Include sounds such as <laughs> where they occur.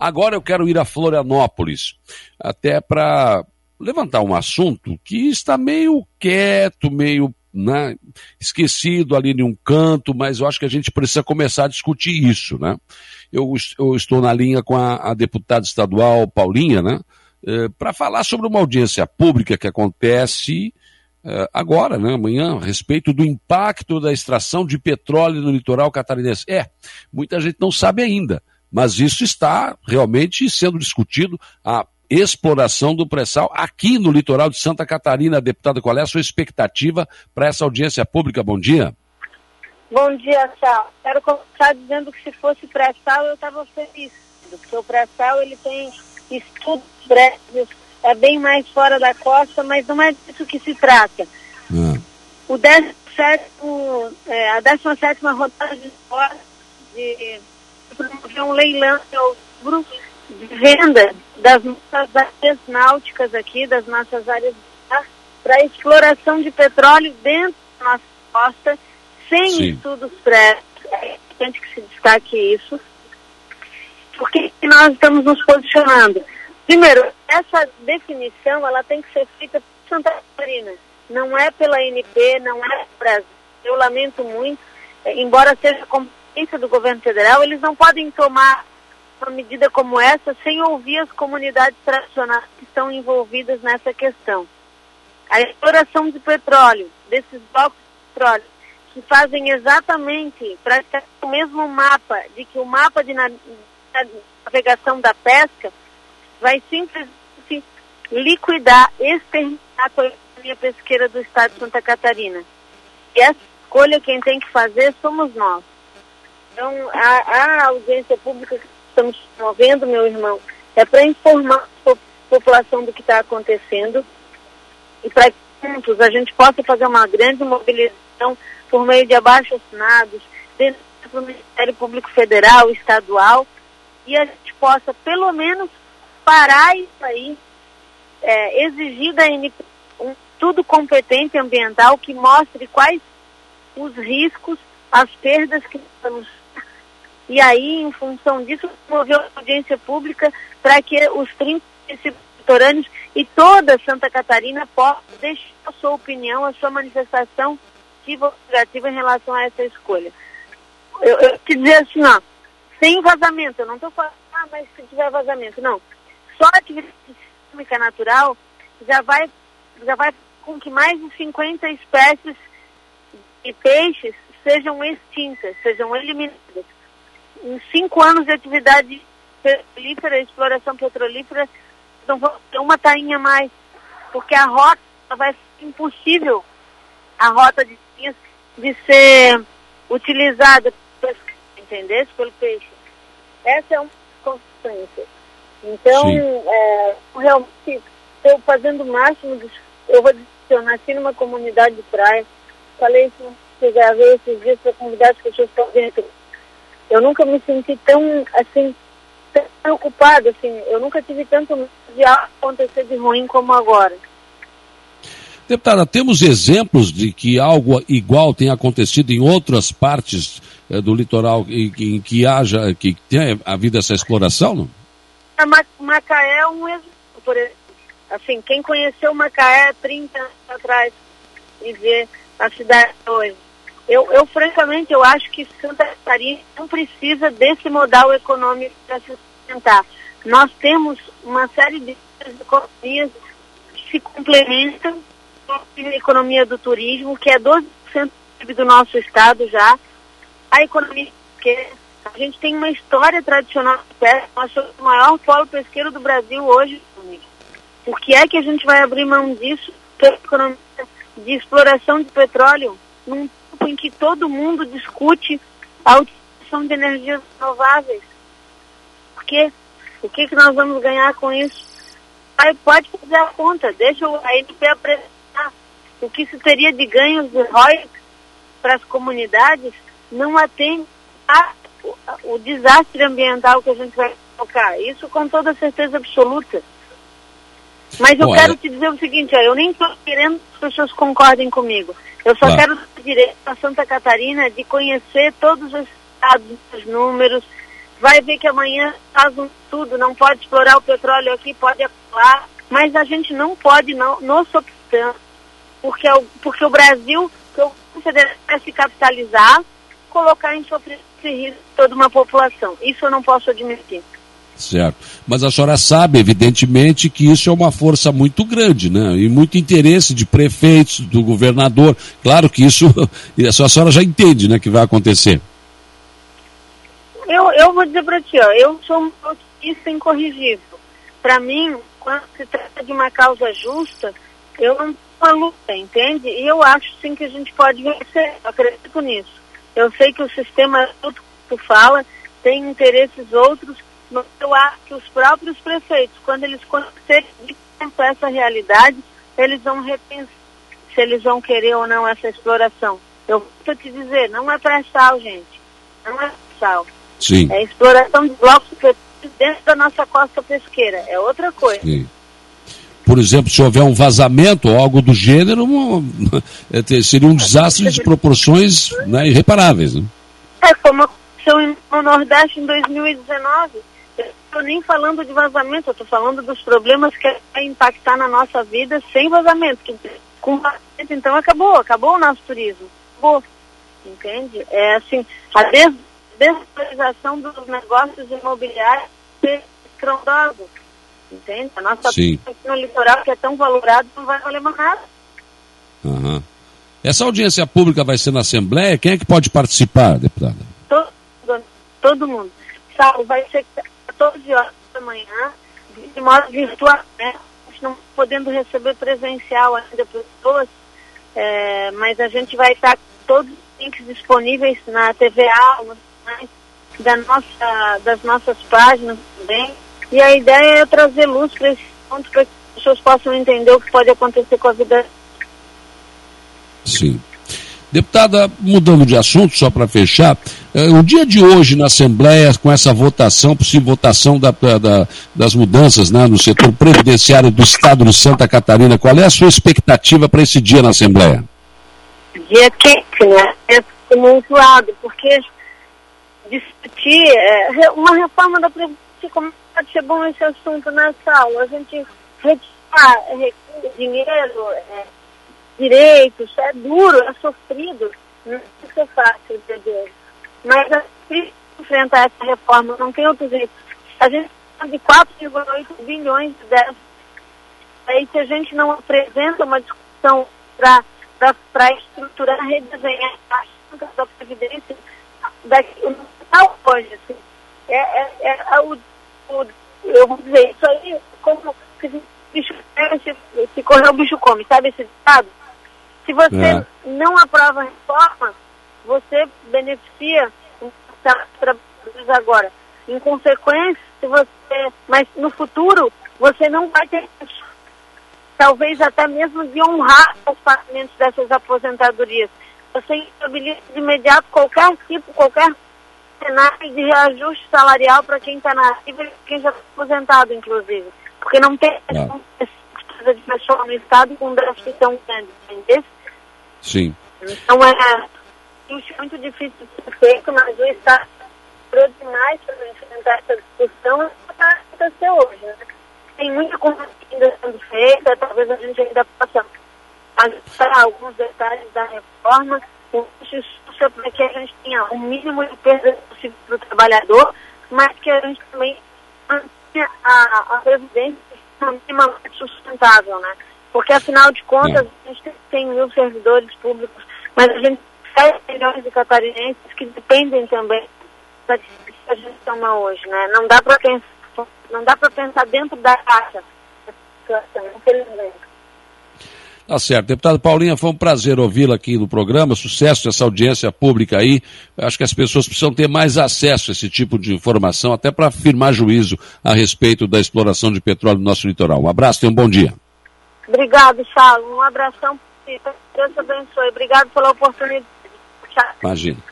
Agora eu quero ir a Florianópolis, até para levantar um assunto que está meio quieto, meio né, esquecido ali em um canto, mas eu acho que a gente precisa começar a discutir isso, né? Eu, eu estou na linha com a, a deputada estadual Paulinha, né? Eh, para falar sobre uma audiência pública que acontece eh, agora, né, amanhã, a respeito do impacto da extração de petróleo no litoral catarinense. É, muita gente não sabe ainda, mas isso está realmente sendo discutido. A exploração do pré-sal aqui no litoral de Santa Catarina. Deputada, qual é a sua expectativa para essa audiência pública? Bom dia. Bom dia, Sal. Quero começar dizendo que se fosse pré-sal eu estava feliz, porque o pré-sal ele tem estudos prévios, é bem mais fora da costa, mas não é disso que se trata. Hum. O 17, é, a 17 rodada de de promover um leilão de venda das nossas áreas náuticas aqui, das nossas áreas para exploração de petróleo dentro da nossa costa, sem Sim. estudos prévios. É importante que se destaque isso. Por que nós estamos nos posicionando? Primeiro, essa definição ela tem que ser feita por Santa Catarina. Não é pela NP, não é pelo Brasil. Eu lamento muito, embora seja competência do governo federal, eles não podem tomar uma medida como essa sem ouvir as comunidades tradicionais que estão envolvidas nessa questão. A exploração de petróleo, desses blocos de petróleo, que fazem exatamente, praticamente o mesmo mapa, de que o mapa de navegação da pesca vai simplesmente liquidar, exterminar a economia pesqueira do estado de Santa Catarina. E essa escolha quem tem que fazer somos nós. Então, a, a audiência pública que estamos promovendo, meu irmão, é para informar a população do que está acontecendo e para que juntos a gente possa fazer uma grande mobilização por meio de abaixo assinados dentro do Ministério Público Federal, estadual, e a gente possa pelo menos parar isso aí, é, exigir da NP um tudo competente ambiental que mostre quais os riscos, as perdas que estamos e aí, em função disso, promoveu uma audiência pública para que os 30 litorâneos e toda Santa Catarina possam deixar a sua opinião, a sua manifestação divulgativa em relação a essa escolha. Eu, eu te dizer assim, ó, sem vazamento, eu não estou falando, ah, mas se tiver vazamento, não. Só a atividade química natural já vai, já vai com que mais de 50 espécies de peixes sejam extintas, sejam eliminadas em cinco anos de atividade petrolífera, exploração petrolífera, não vou ter uma tainha mais, porque a rota vai ser impossível, a rota de de ser utilizada, entender, pelo peixe. Essa é uma consequência. Então, é, realmente, estou fazendo o máximo, eu vou dizer, eu nasci numa comunidade de praia, falei isso, que gravei esses dias para convidar as pessoas para dentro eu nunca me senti tão, assim, tão preocupada, assim, eu nunca tive tanto medo de acontecer de ruim como agora. Deputada, temos exemplos de que algo igual tenha acontecido em outras partes eh, do litoral em, em, que haja, que tenha havido essa exploração, não? A Macaé é um exemplo, por exemplo. Assim, quem conheceu Macaé 30 anos atrás e vê a cidade hoje, eu, eu, francamente, eu acho que Santa Não precisa desse modal econômico para se sustentar. Nós temos uma série de economias que se complementam com a economia do turismo, que é 12% do nosso estado já. A economia que a gente tem uma história tradicional de pesca, nós somos o maior polo pesqueiro do Brasil hoje. Por que é que a gente vai abrir mão disso pela economia de exploração de petróleo num tempo em que todo mundo discute a utilização de energias renováveis. Por quê? O que, que nós vamos ganhar com isso? Aí pode fazer a conta, deixa a NP apresentar o que se teria de ganhos de ROI para as comunidades, não atende a, o, o desastre ambiental que a gente vai colocar. Isso com toda certeza absoluta. Mas eu quero é... te dizer o seguinte, ó, eu nem estou querendo que as pessoas concordem comigo. Eu só quero ter direito a Santa Catarina de conhecer todos os dados, os números, vai ver que amanhã faz um tudo, não pode explorar o petróleo aqui, pode acabar, mas a gente não pode não, nos optando, porque, é porque o Brasil, que o federal vai se capitalizar, colocar em sofrimento risco toda uma população. Isso eu não posso admitir. Certo. Mas a senhora sabe, evidentemente, que isso é uma força muito grande, né? E muito interesse de prefeitos, do governador. Claro que isso, <laughs> a senhora já entende, né, que vai acontecer. Eu, eu vou dizer para ti, ó, eu sou um autista incorrigível. Para mim, quando se trata de uma causa justa, eu não uma luta, entende? E eu acho sim que a gente pode vencer, eu acredito nisso. Eu sei que o sistema, tudo que tu fala, tem interesses outros mas eu acho que os próprios prefeitos, quando eles conhecerem essa realidade, eles vão repensar se eles vão querer ou não essa exploração. Eu vou te dizer, não é pré-sal, gente. Não é pré-sal. Sim. É exploração de blocos dentro da nossa costa pesqueira. É outra coisa. Sim. Por exemplo, se houver um vazamento ou algo do gênero, <laughs> é, seria um desastre de proporções né, irreparáveis. Né? É como aconteceu no Nordeste em 2019 estou nem falando de vazamento, eu estou falando dos problemas que vai impactar na nossa vida sem vazamento. Com vazamento, então, acabou, acabou o nosso turismo. Acabou. Entende? É assim, a des desvalorização dos negócios imobiliários é estrondosa. Entende? A nossa Sim. no litoral que é tão valorado não vai valer mais nada. Uhum. Essa audiência pública vai ser na Assembleia? Quem é que pode participar, deputada? Todo, todo mundo. Saulo, vai ser 14 horas da manhã, de modo virtual, né? Não podendo receber presencial ainda pessoas, é, mas a gente vai estar todos os links disponíveis na TVA, da nossa, das nossas páginas também. E a ideia é trazer luz para esse ponto para que as pessoas possam entender o que pode acontecer com a vida. Sim. Deputada, mudando de assunto, só para fechar, o dia de hoje na Assembleia, com essa votação, possível votação da, da, das mudanças né, no setor previdenciário do Estado de Santa Catarina, qual é a sua expectativa para esse dia na Assembleia? Dia quente, né? É tumultuado, porque discutir é, uma reforma da Previdência, como pode ser bom esse assunto nessa aula? A gente retirar é, dinheiro, é, direitos, é duro, é sofrido, não é fácil entender. Mas a gente enfrentar essa reforma, não tem outro jeito. A gente de 4,8 bilhões de déficit. Aí se a gente não apresenta uma discussão para estruturar, redesenhar a da Previdência, daqui, não hoje, assim, é, é, é, é o, o, eu vou dizer, isso aí, como se, bicho, se, se correr o bicho come, sabe esse ditado? Se você é. não aprova a reforma, você beneficia trabalhadores agora. Em consequência, se você, mas no futuro, você não vai ter talvez até mesmo de honrar os pagamentos dessas aposentadorias. Você estabiliza de imediato qualquer tipo, qualquer cenário de reajuste salarial para quem está na ativa e quem já está aposentado, inclusive. Porque não tem não. de pessoa no Estado com um déficit tão grande, entendeu? Sim. Então é muito difícil de ser feito, mas o Estado procurou demais para enfrentar essa discussão e está acontecer hoje. Né? Tem muita coisa ainda sendo feita, talvez a gente ainda possa ajustar alguns detalhes da reforma, justiça para que a gente tenha o mínimo de perda possível para o trabalhador, mas que a gente também mantenha a, a previdência minimamente sustentável, né? Porque, afinal de contas, a gente tem 100 mil servidores públicos, mas a gente 7 milhões de catarinenses que dependem também da que a gente toma hoje, né? Não dá para pensar, não dá para pensar dentro da caixa, infelizmente. Tá certo. Deputado Paulinha, foi um prazer ouvi-la aqui no programa. Sucesso essa audiência pública aí. acho que as pessoas precisam ter mais acesso a esse tipo de informação, até para firmar juízo a respeito da exploração de petróleo no nosso litoral. Um abraço e um bom dia. Obrigado, Saulo. Um abração. Deus te abençoe. Obrigado pela oportunidade. Imagina.